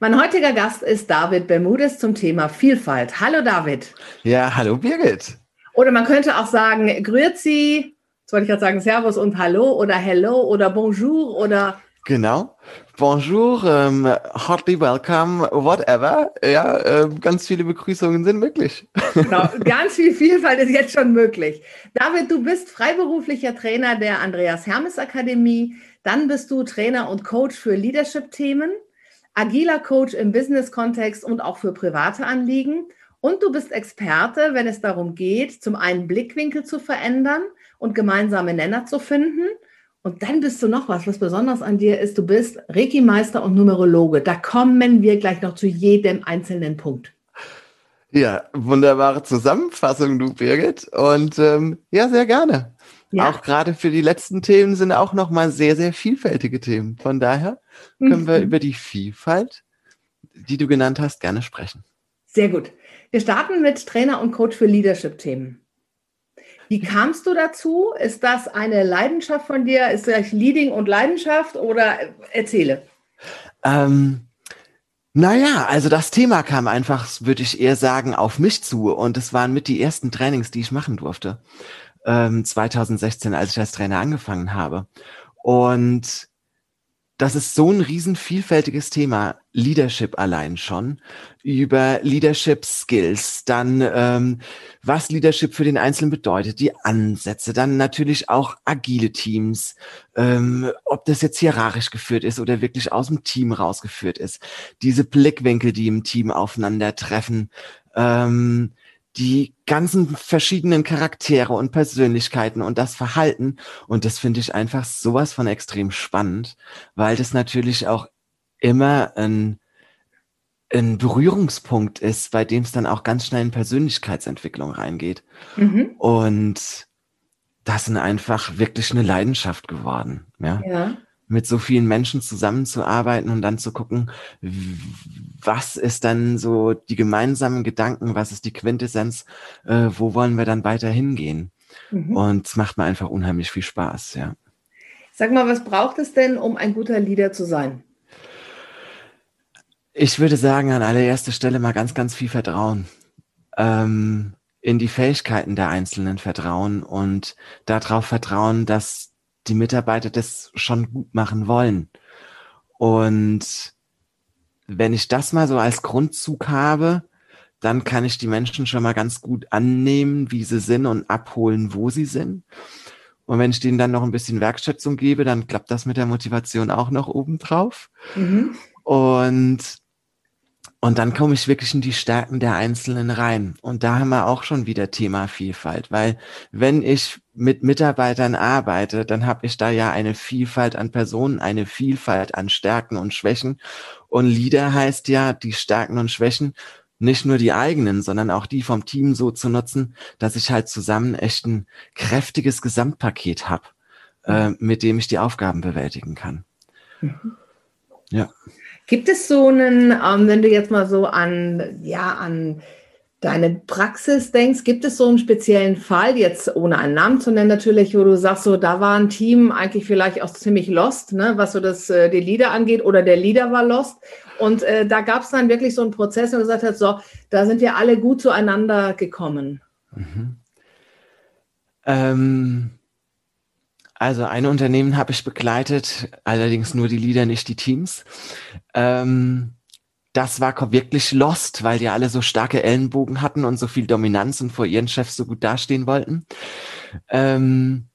Mein heutiger Gast ist David Bermudes zum Thema Vielfalt. Hallo David. Ja, hallo Birgit. Oder man könnte auch sagen, Grüezi, jetzt wollte ich gerade sagen Servus und Hallo oder Hello oder Bonjour oder Genau. Bonjour, ähm, heartily welcome, whatever. Ja, äh, ganz viele Begrüßungen sind möglich. Genau, ganz viel Vielfalt ist jetzt schon möglich. David, du bist freiberuflicher Trainer der Andreas Hermes Akademie. Dann bist du Trainer und Coach für Leadership-Themen agiler Coach im Business-Kontext und auch für private Anliegen. Und du bist Experte, wenn es darum geht, zum einen Blickwinkel zu verändern und gemeinsame Nenner zu finden. Und dann bist du noch was, was besonders an dir ist. Du bist Reiki-Meister und Numerologe. Da kommen wir gleich noch zu jedem einzelnen Punkt. Ja, wunderbare Zusammenfassung, du Birgit. Und ähm, ja, sehr gerne. Ja. Auch gerade für die letzten Themen sind auch nochmal sehr, sehr vielfältige Themen. Von daher können mhm. wir über die Vielfalt, die du genannt hast, gerne sprechen. Sehr gut. Wir starten mit Trainer und Coach für Leadership-Themen. Wie kamst du dazu? Ist das eine Leidenschaft von dir? Ist das Leading und Leidenschaft oder erzähle? Ähm, naja, also das Thema kam einfach, würde ich eher sagen, auf mich zu. Und es waren mit die ersten Trainings, die ich machen durfte ähm, 2016, als ich als Trainer angefangen habe. Und das ist so ein riesen vielfältiges Thema, Leadership allein schon, über Leadership Skills, dann ähm, was Leadership für den Einzelnen bedeutet, die Ansätze, dann natürlich auch agile Teams, ähm, ob das jetzt hierarchisch geführt ist oder wirklich aus dem Team rausgeführt ist, diese Blickwinkel, die im Team aufeinandertreffen, ähm, die ganzen verschiedenen Charaktere und Persönlichkeiten und das Verhalten. Und das finde ich einfach sowas von extrem spannend, weil das natürlich auch immer ein, ein Berührungspunkt ist, bei dem es dann auch ganz schnell in Persönlichkeitsentwicklung reingeht. Mhm. Und das sind einfach wirklich eine Leidenschaft geworden. Ja. ja mit so vielen Menschen zusammenzuarbeiten und dann zu gucken, was ist dann so die gemeinsamen Gedanken, was ist die Quintessenz, äh, wo wollen wir dann weiter hingehen? Mhm. Und es macht mir einfach unheimlich viel Spaß, ja. Sag mal, was braucht es denn, um ein guter Leader zu sein? Ich würde sagen, an allererster Stelle mal ganz, ganz viel Vertrauen. Ähm, in die Fähigkeiten der Einzelnen vertrauen und darauf vertrauen, dass die Mitarbeiter das schon gut machen wollen. Und wenn ich das mal so als Grundzug habe, dann kann ich die Menschen schon mal ganz gut annehmen, wie sie sind und abholen, wo sie sind. Und wenn ich denen dann noch ein bisschen Werkschätzung gebe, dann klappt das mit der Motivation auch noch obendrauf. Mhm. Und und dann komme ich wirklich in die Stärken der Einzelnen rein. Und da haben wir auch schon wieder Thema Vielfalt, weil wenn ich mit Mitarbeitern arbeite, dann habe ich da ja eine Vielfalt an Personen, eine Vielfalt an Stärken und Schwächen. Und Leader heißt ja, die Stärken und Schwächen, nicht nur die eigenen, sondern auch die vom Team so zu nutzen, dass ich halt zusammen echt ein kräftiges Gesamtpaket habe, äh, mit dem ich die Aufgaben bewältigen kann. Mhm. Ja. Gibt es so einen, ähm, wenn du jetzt mal so an, ja, an deine Praxis denkst, gibt es so einen speziellen Fall, jetzt ohne einen Namen zu nennen natürlich, wo du sagst, so da war ein Team eigentlich vielleicht auch ziemlich lost, ne, was so das äh, die Leader angeht, oder der Leader war lost. Und äh, da gab es dann wirklich so einen Prozess, wo du gesagt hast, so, da sind wir alle gut zueinander gekommen. Mhm. Ähm, also ein Unternehmen habe ich begleitet, allerdings nur die Leader, nicht die Teams. Ähm, das war wirklich lost, weil die alle so starke Ellenbogen hatten und so viel Dominanz und vor ihren Chefs so gut dastehen wollten. Ähm,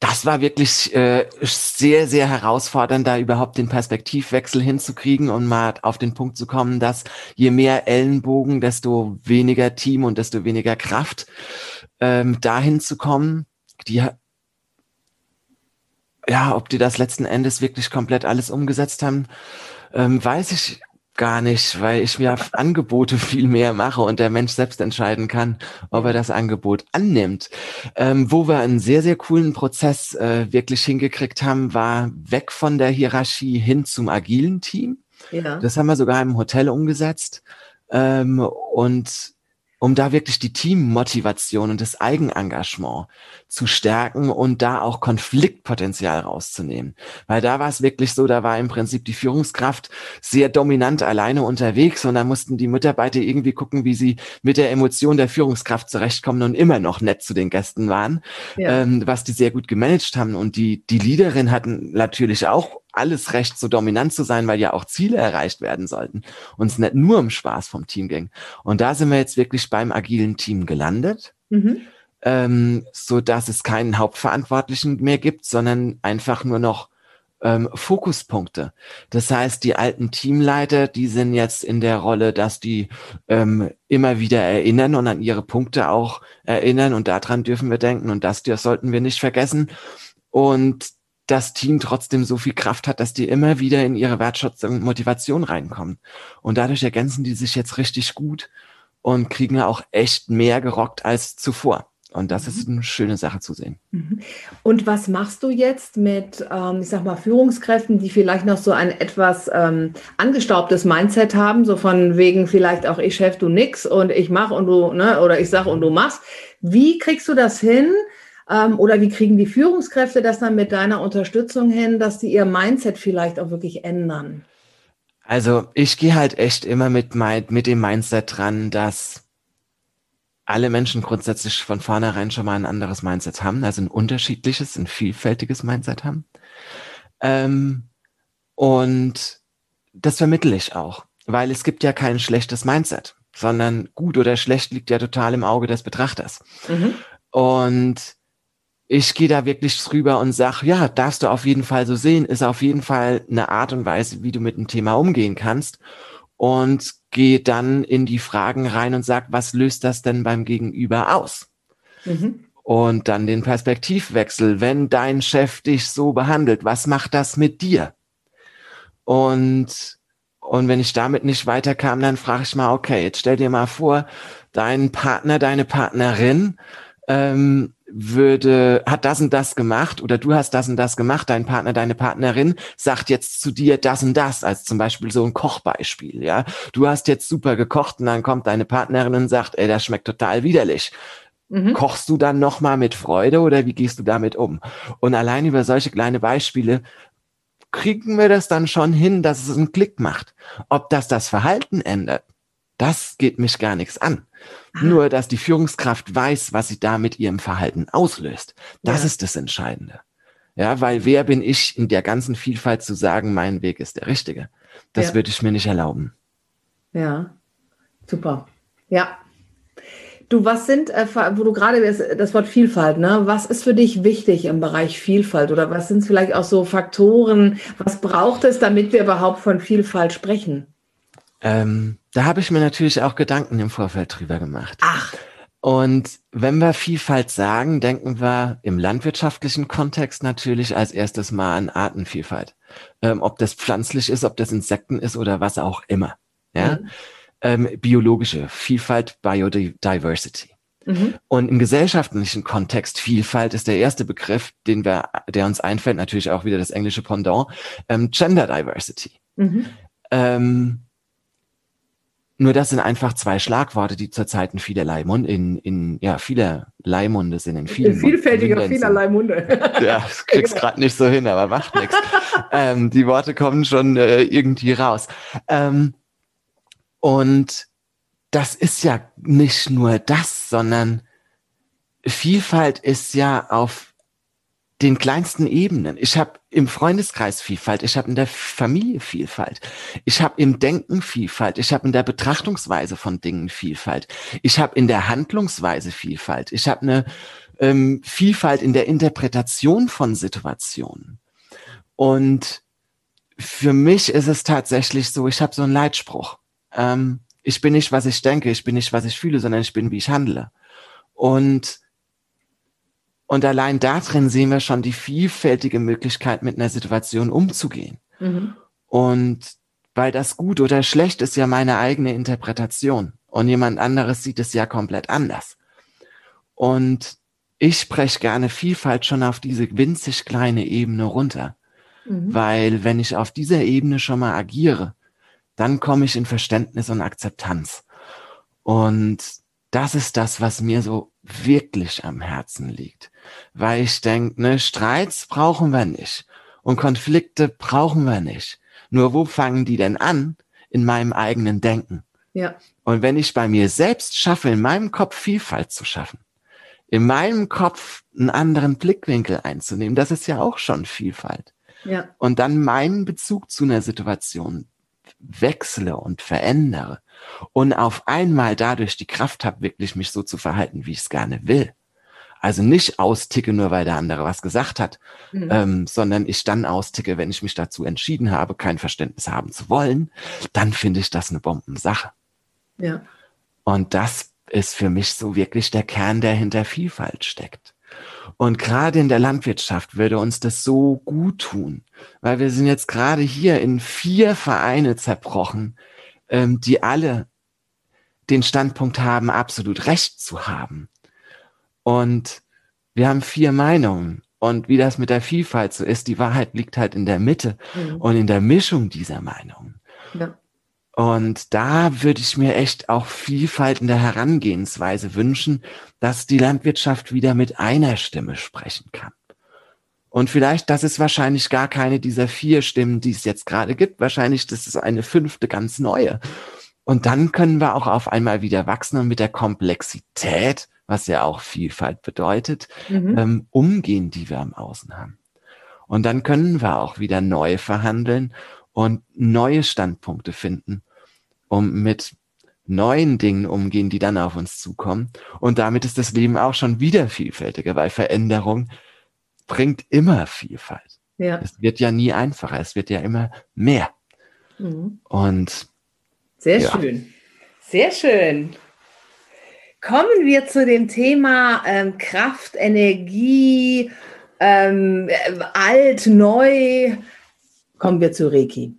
das war wirklich äh, sehr, sehr herausfordernd, da überhaupt den Perspektivwechsel hinzukriegen und mal auf den Punkt zu kommen, dass je mehr Ellenbogen, desto weniger Team und desto weniger Kraft ähm, dahin zu kommen. Die ja, ob die das letzten Endes wirklich komplett alles umgesetzt haben, Ähm, weiß ich gar nicht, weil ich mir Angebote viel mehr mache und der Mensch selbst entscheiden kann, ob er das Angebot annimmt. Ähm, wo wir einen sehr, sehr coolen Prozess äh, wirklich hingekriegt haben, war weg von der Hierarchie hin zum agilen Team. Ja. Das haben wir sogar im Hotel umgesetzt. Ähm, und um da wirklich die Teammotivation und das Eigenengagement zu stärken und da auch Konfliktpotenzial rauszunehmen. Weil da war es wirklich so, da war im Prinzip die Führungskraft sehr dominant alleine unterwegs und da mussten die Mitarbeiter irgendwie gucken, wie sie mit der Emotion der Führungskraft zurechtkommen und immer noch nett zu den Gästen waren, ja. ähm, was die sehr gut gemanagt haben. Und die, die Leaderin hatten natürlich auch alles recht, so dominant zu sein, weil ja auch Ziele erreicht werden sollten und es nicht nur um Spaß vom Team ging. Und da sind wir jetzt wirklich beim agilen Team gelandet, mhm. ähm, so dass es keinen Hauptverantwortlichen mehr gibt, sondern einfach nur noch ähm, Fokuspunkte. Das heißt, die alten Teamleiter, die sind jetzt in der Rolle, dass die ähm, immer wieder erinnern und an ihre Punkte auch erinnern und daran dürfen wir denken und das, das sollten wir nicht vergessen. Und das Team trotzdem so viel Kraft hat, dass die immer wieder in ihre Wertschätzung und Motivation reinkommen. Und dadurch ergänzen die sich jetzt richtig gut und kriegen ja auch echt mehr gerockt als zuvor. Und das ist mhm. eine schöne Sache zu sehen. Mhm. Und was machst du jetzt mit, ähm, ich sag mal, Führungskräften, die vielleicht noch so ein etwas ähm, angestaubtes Mindset haben, so von wegen vielleicht auch ich Chef, du nix und ich mach und du, ne, oder ich sag und du machst. Wie kriegst du das hin, oder wie kriegen die Führungskräfte das dann mit deiner Unterstützung hin, dass sie ihr Mindset vielleicht auch wirklich ändern? Also ich gehe halt echt immer mit, mein, mit dem Mindset dran, dass alle Menschen grundsätzlich von vornherein schon mal ein anderes Mindset haben, also ein unterschiedliches, ein vielfältiges Mindset haben. Ähm, und das vermittle ich auch, weil es gibt ja kein schlechtes Mindset, sondern gut oder schlecht liegt ja total im Auge des Betrachters. Mhm. Und ich gehe da wirklich drüber und sag, ja, darfst du auf jeden Fall so sehen, ist auf jeden Fall eine Art und Weise, wie du mit dem Thema umgehen kannst. Und gehe dann in die Fragen rein und sag, was löst das denn beim Gegenüber aus? Mhm. Und dann den Perspektivwechsel. Wenn dein Chef dich so behandelt, was macht das mit dir? Und, und wenn ich damit nicht weiterkam, dann frage ich mal, okay, jetzt stell dir mal vor, dein Partner, deine Partnerin ähm, würde, hat das und das gemacht oder du hast das und das gemacht, dein Partner, deine Partnerin sagt jetzt zu dir das und das, als zum Beispiel so ein Kochbeispiel, ja. Du hast jetzt super gekocht und dann kommt deine Partnerin und sagt, ey, das schmeckt total widerlich. Mhm. Kochst du dann nochmal mit Freude oder wie gehst du damit um? Und allein über solche kleine Beispiele kriegen wir das dann schon hin, dass es einen Klick macht. Ob das das Verhalten ändert, das geht mich gar nichts an. Ah. Nur, dass die Führungskraft weiß, was sie da mit ihrem Verhalten auslöst. Das ja. ist das Entscheidende. Ja, weil wer bin ich in der ganzen Vielfalt zu sagen, mein Weg ist der richtige? Das ja. würde ich mir nicht erlauben. Ja, super. Ja. Du, was sind, äh, wo du gerade das Wort Vielfalt, ne? Was ist für dich wichtig im Bereich Vielfalt oder was sind vielleicht auch so Faktoren? Was braucht es, damit wir überhaupt von Vielfalt sprechen? Ähm, da habe ich mir natürlich auch Gedanken im Vorfeld drüber gemacht. Ach. Und wenn wir Vielfalt sagen, denken wir im landwirtschaftlichen Kontext natürlich als erstes mal an Artenvielfalt. Ähm, ob das pflanzlich ist, ob das Insekten ist oder was auch immer. Ja? Mhm. Ähm, biologische Vielfalt, Biodiversity. Mhm. Und im gesellschaftlichen Kontext Vielfalt ist der erste Begriff, den wir, der uns einfällt, natürlich auch wieder das englische Pendant, ähm, Gender Diversity. Mhm. Ähm, nur das sind einfach zwei Schlagworte, die zurzeit in vielerlei Mund, in, in ja, vielerlei Munde sind, in vielen Vielfältiger Munden vielerlei Munde. ja, das kriegst gerade nicht so hin, aber macht nichts. Ähm, die Worte kommen schon äh, irgendwie raus. Ähm, und das ist ja nicht nur das, sondern Vielfalt ist ja auf den kleinsten Ebenen. Ich habe im Freundeskreis Vielfalt, ich habe in der Familie Vielfalt, ich habe im Denken Vielfalt, ich habe in der Betrachtungsweise von Dingen Vielfalt, ich habe in der Handlungsweise Vielfalt, ich habe eine ähm, Vielfalt in der Interpretation von Situationen. Und für mich ist es tatsächlich so, ich habe so einen Leitspruch. Ähm, ich bin nicht, was ich denke, ich bin nicht, was ich fühle, sondern ich bin, wie ich handle. Und und allein darin sehen wir schon die vielfältige Möglichkeit, mit einer Situation umzugehen. Mhm. Und Weil das gut oder schlecht ist ja meine eigene Interpretation. Und jemand anderes sieht es ja komplett anders. Und ich spreche gerne Vielfalt schon auf diese winzig kleine Ebene runter. Mhm. Weil wenn ich auf dieser Ebene schon mal agiere, dann komme ich in Verständnis und Akzeptanz. Und das ist das, was mir so wirklich am Herzen liegt. Weil ich denke, ne, Streits brauchen wir nicht und Konflikte brauchen wir nicht. Nur wo fangen die denn an? In meinem eigenen Denken. Ja. Und wenn ich bei mir selbst schaffe, in meinem Kopf Vielfalt zu schaffen, in meinem Kopf einen anderen Blickwinkel einzunehmen, das ist ja auch schon Vielfalt. Ja. Und dann meinen Bezug zu einer Situation wechsle und verändere und auf einmal dadurch die Kraft habe, wirklich mich so zu verhalten, wie ich es gerne will. Also nicht austicke, nur weil der andere was gesagt hat, mhm. ähm, sondern ich dann austicke, wenn ich mich dazu entschieden habe, kein Verständnis haben zu wollen, dann finde ich das eine Bombensache. Ja. Und das ist für mich so wirklich der Kern, der hinter Vielfalt steckt. Und gerade in der Landwirtschaft würde uns das so gut tun, weil wir sind jetzt gerade hier in vier Vereine zerbrochen, ähm, die alle den Standpunkt haben, absolut Recht zu haben. Und wir haben vier Meinungen. Und wie das mit der Vielfalt so ist, die Wahrheit liegt halt in der Mitte mhm. und in der Mischung dieser Meinungen. Ja. Und da würde ich mir echt auch Vielfalt in der Herangehensweise wünschen, dass die Landwirtschaft wieder mit einer Stimme sprechen kann. Und vielleicht, das ist wahrscheinlich gar keine dieser vier Stimmen, die es jetzt gerade gibt. Wahrscheinlich, das ist eine fünfte ganz neue. Und dann können wir auch auf einmal wieder wachsen und mit der Komplexität, was ja auch Vielfalt bedeutet, mhm. ähm, umgehen, die wir am Außen haben. Und dann können wir auch wieder neu verhandeln und neue Standpunkte finden, um mit neuen Dingen umgehen, die dann auf uns zukommen. Und damit ist das Leben auch schon wieder vielfältiger, weil Veränderung bringt immer Vielfalt. Ja. Es wird ja nie einfacher, es wird ja immer mehr. Mhm. Und sehr ja. schön. Sehr schön. Kommen wir zu dem Thema ähm, Kraft, Energie, ähm, alt, neu, Kommen wir zu Reiki.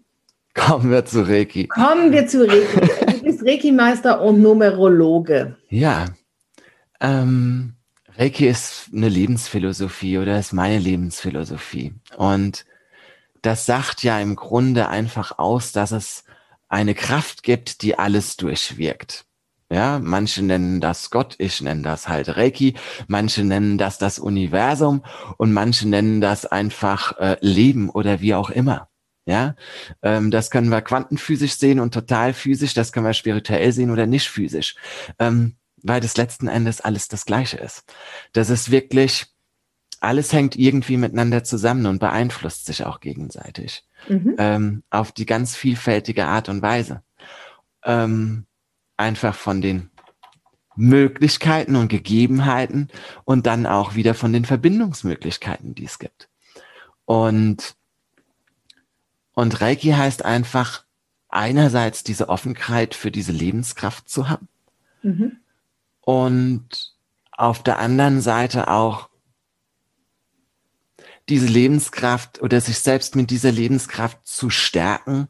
Kommen wir zu Reiki. Kommen wir zu Reiki. Du bist Reiki-Meister und Numerologe. Ja. Ähm, Reiki ist eine Lebensphilosophie oder ist meine Lebensphilosophie. Und das sagt ja im Grunde einfach aus, dass es eine Kraft gibt, die alles durchwirkt. Ja, manche nennen das Gott, ich nenne das halt Reiki, manche nennen das das Universum und manche nennen das einfach äh, Leben oder wie auch immer. Ja, ähm, das können wir quantenphysisch sehen und total physisch, das können wir spirituell sehen oder nicht physisch, ähm, weil das letzten Endes alles das Gleiche ist. Das ist wirklich, alles hängt irgendwie miteinander zusammen und beeinflusst sich auch gegenseitig mhm. ähm, auf die ganz vielfältige Art und Weise. Ähm, einfach von den Möglichkeiten und Gegebenheiten und dann auch wieder von den Verbindungsmöglichkeiten, die es gibt. Und, und Reiki heißt einfach einerseits diese Offenheit für diese Lebenskraft zu haben mhm. und auf der anderen Seite auch diese Lebenskraft oder sich selbst mit dieser Lebenskraft zu stärken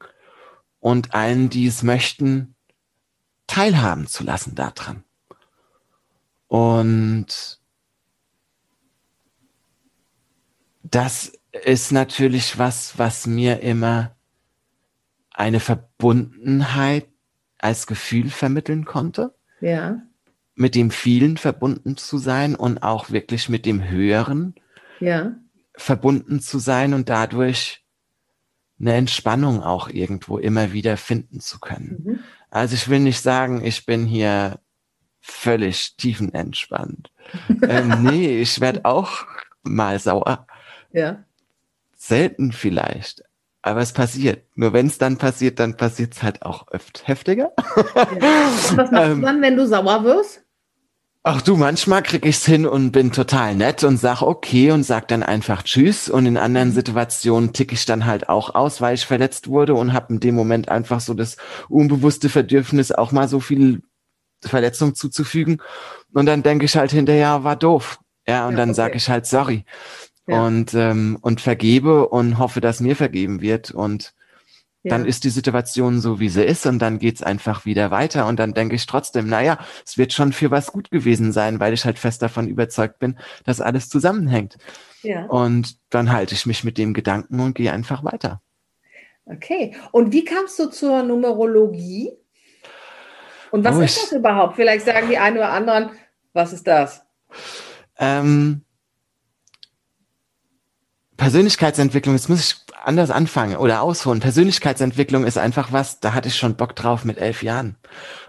und allen, die es möchten, teilhaben zu lassen daran. Und das ist natürlich was, was mir immer eine Verbundenheit als Gefühl vermitteln konnte. Ja. Mit dem vielen verbunden zu sein und auch wirklich mit dem Höheren ja. verbunden zu sein und dadurch eine Entspannung auch irgendwo immer wieder finden zu können. Mhm. Also ich will nicht sagen, ich bin hier völlig tiefenentspannt. ähm, nee, ich werde auch mal sauer. Ja. Selten vielleicht. Aber es passiert. Nur wenn es dann passiert, dann passiert es halt auch öfter heftiger. Ja. Was machst du ähm, dann, wenn du sauer wirst? Ach du, manchmal krieg ich's hin und bin total nett und sag okay und sag dann einfach Tschüss. Und in anderen mhm. Situationen tick ich dann halt auch aus, weil ich verletzt wurde und habe in dem Moment einfach so das unbewusste Bedürfnis, auch mal so viel Verletzung zuzufügen. Und dann denke ich halt hinterher, war doof. Ja, und ja, dann okay. sage ich halt sorry. Ja. Und, ähm, und vergebe und hoffe, dass mir vergeben wird. Und dann ist die Situation so, wie sie ist und dann geht's einfach wieder weiter und dann denke ich trotzdem, naja, es wird schon für was gut gewesen sein, weil ich halt fest davon überzeugt bin, dass alles zusammenhängt. Ja. Und dann halte ich mich mit dem Gedanken und gehe einfach weiter. Okay. Und wie kamst du zur Numerologie? Und was oh, ist das überhaupt? Vielleicht sagen die einen oder anderen, was ist das? Ähm, Persönlichkeitsentwicklung, jetzt muss ich anders anfangen oder ausholen. Persönlichkeitsentwicklung ist einfach was, da hatte ich schon Bock drauf mit elf Jahren.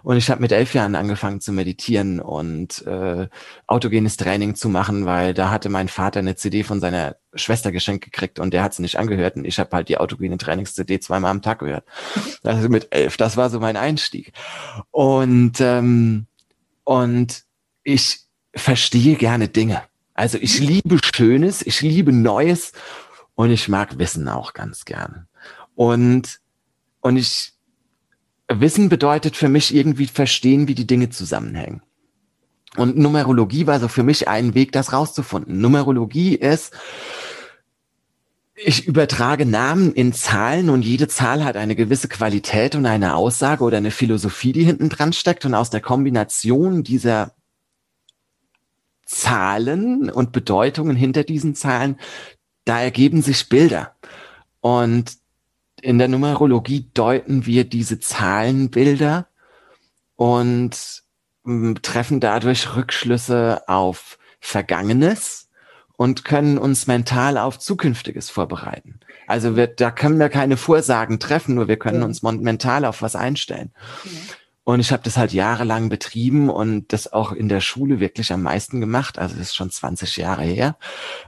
Und ich habe mit elf Jahren angefangen zu meditieren und äh, autogenes Training zu machen, weil da hatte mein Vater eine CD von seiner Schwester geschenkt gekriegt und der hat sie nicht angehört und ich habe halt die autogene Trainings-CD zweimal am Tag gehört. Also mit elf, das war so mein Einstieg. Und, ähm, und ich verstehe gerne Dinge. Also ich liebe Schönes, ich liebe Neues und ich mag Wissen auch ganz gern. Und, und ich, Wissen bedeutet für mich irgendwie verstehen, wie die Dinge zusammenhängen. Und Numerologie war so für mich ein Weg, das rauszufinden. Numerologie ist, ich übertrage Namen in Zahlen und jede Zahl hat eine gewisse Qualität und eine Aussage oder eine Philosophie, die hinten dran steckt. Und aus der Kombination dieser Zahlen und Bedeutungen hinter diesen Zahlen da ergeben sich Bilder. Und in der Numerologie deuten wir diese Zahlenbilder und mm, treffen dadurch Rückschlüsse auf Vergangenes und können uns mental auf Zukünftiges vorbereiten. Also wir, da können wir keine Vorsagen treffen, nur wir können ja. uns mental auf was einstellen. Ja. Und ich habe das halt jahrelang betrieben und das auch in der Schule wirklich am meisten gemacht. Also das ist schon 20 Jahre her,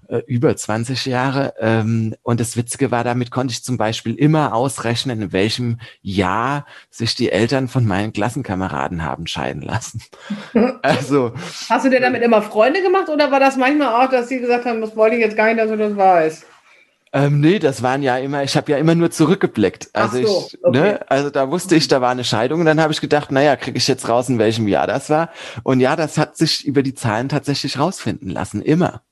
äh, über 20 Jahre. Ähm, und das Witzige war, damit konnte ich zum Beispiel immer ausrechnen, in welchem Jahr sich die Eltern von meinen Klassenkameraden haben scheiden lassen. also Hast du dir damit immer Freunde gemacht oder war das manchmal auch, dass sie gesagt haben, das wollte ich jetzt gar nicht, dass du das weißt? Ähm, nee, das waren ja immer, ich habe ja immer nur zurückgeblickt. Also so, ich, okay. ne, also da wusste ich, da war eine Scheidung und dann habe ich gedacht, naja, kriege ich jetzt raus, in welchem Jahr das war. Und ja, das hat sich über die Zahlen tatsächlich rausfinden lassen, immer.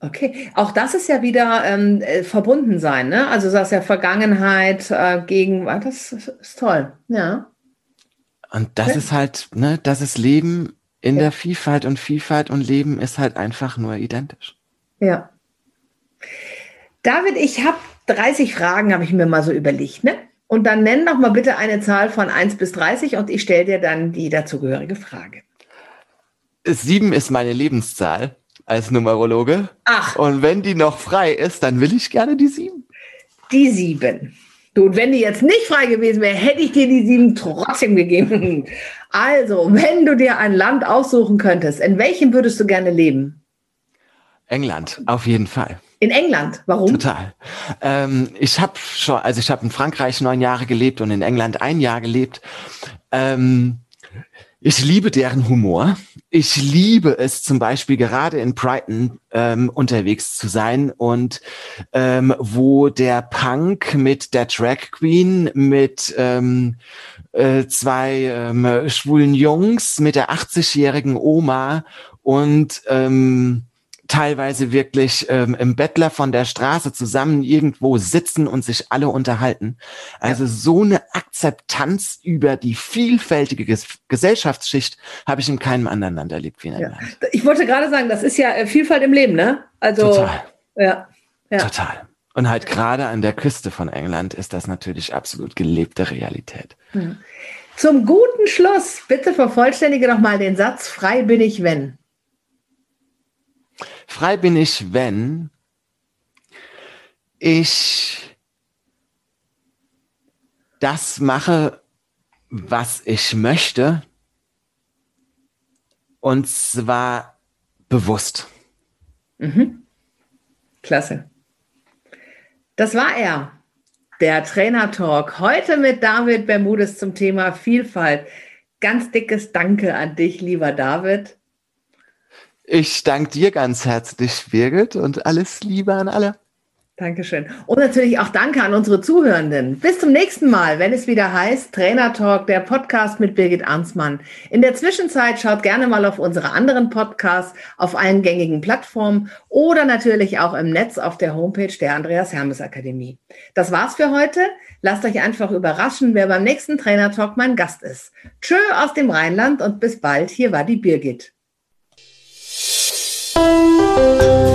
Okay, auch das ist ja wieder ähm, äh, verbunden sein, ne? Also du sagst ja Vergangenheit, äh, Gegenwart, das ist toll, ja. Und das okay. ist halt, ne, das ist Leben in ja. der Vielfalt und Vielfalt und Leben ist halt einfach nur identisch. Ja. David, ich habe 30 Fragen, habe ich mir mal so überlegt. Ne? Und dann nenn doch mal bitte eine Zahl von 1 bis 30 und ich stelle dir dann die dazugehörige Frage. Sieben ist meine Lebenszahl als Numerologe. Ach. Und wenn die noch frei ist, dann will ich gerne die sieben. Die sieben. Du, und wenn die jetzt nicht frei gewesen wäre, hätte ich dir die sieben trotzdem gegeben. Also, wenn du dir ein Land aussuchen könntest, in welchem würdest du gerne leben? England, auf jeden Fall. In England. Warum? Total. Ähm, ich habe schon, also ich habe in Frankreich neun Jahre gelebt und in England ein Jahr gelebt. Ähm, ich liebe deren Humor. Ich liebe es zum Beispiel gerade in Brighton ähm, unterwegs zu sein und ähm, wo der Punk mit der Drag Queen, mit ähm, äh, zwei ähm, schwulen Jungs, mit der 80-jährigen Oma und ähm, teilweise wirklich ähm, im Bettler von der Straße zusammen irgendwo sitzen und sich alle unterhalten. Also ja. so eine Akzeptanz über die vielfältige Ges Gesellschaftsschicht habe ich in keinem anderen Land erlebt wie in England. Ja. Ich wollte gerade sagen, das ist ja äh, Vielfalt im Leben, ne? Also Total. Ja. ja. Total. Und halt gerade an der Küste von England ist das natürlich absolut gelebte Realität. Hm. Zum guten Schluss, bitte vervollständige doch mal den Satz, frei bin ich, wenn. Frei bin ich, wenn ich das mache, was ich möchte, und zwar bewusst. Mhm. Klasse. Das war er, der Trainer Talk. Heute mit David Bermudes zum Thema Vielfalt. Ganz dickes Danke an dich, lieber David. Ich danke dir ganz herzlich, Birgit, und alles Liebe an alle. Dankeschön. Und natürlich auch danke an unsere Zuhörenden. Bis zum nächsten Mal, wenn es wieder heißt Trainer Talk, der Podcast mit Birgit Arnsmann. In der Zwischenzeit schaut gerne mal auf unsere anderen Podcasts auf allen gängigen Plattformen oder natürlich auch im Netz auf der Homepage der Andreas Hermes Akademie. Das war's für heute. Lasst euch einfach überraschen, wer beim nächsten Trainer Talk mein Gast ist. Tschö aus dem Rheinland und bis bald. Hier war die Birgit. Música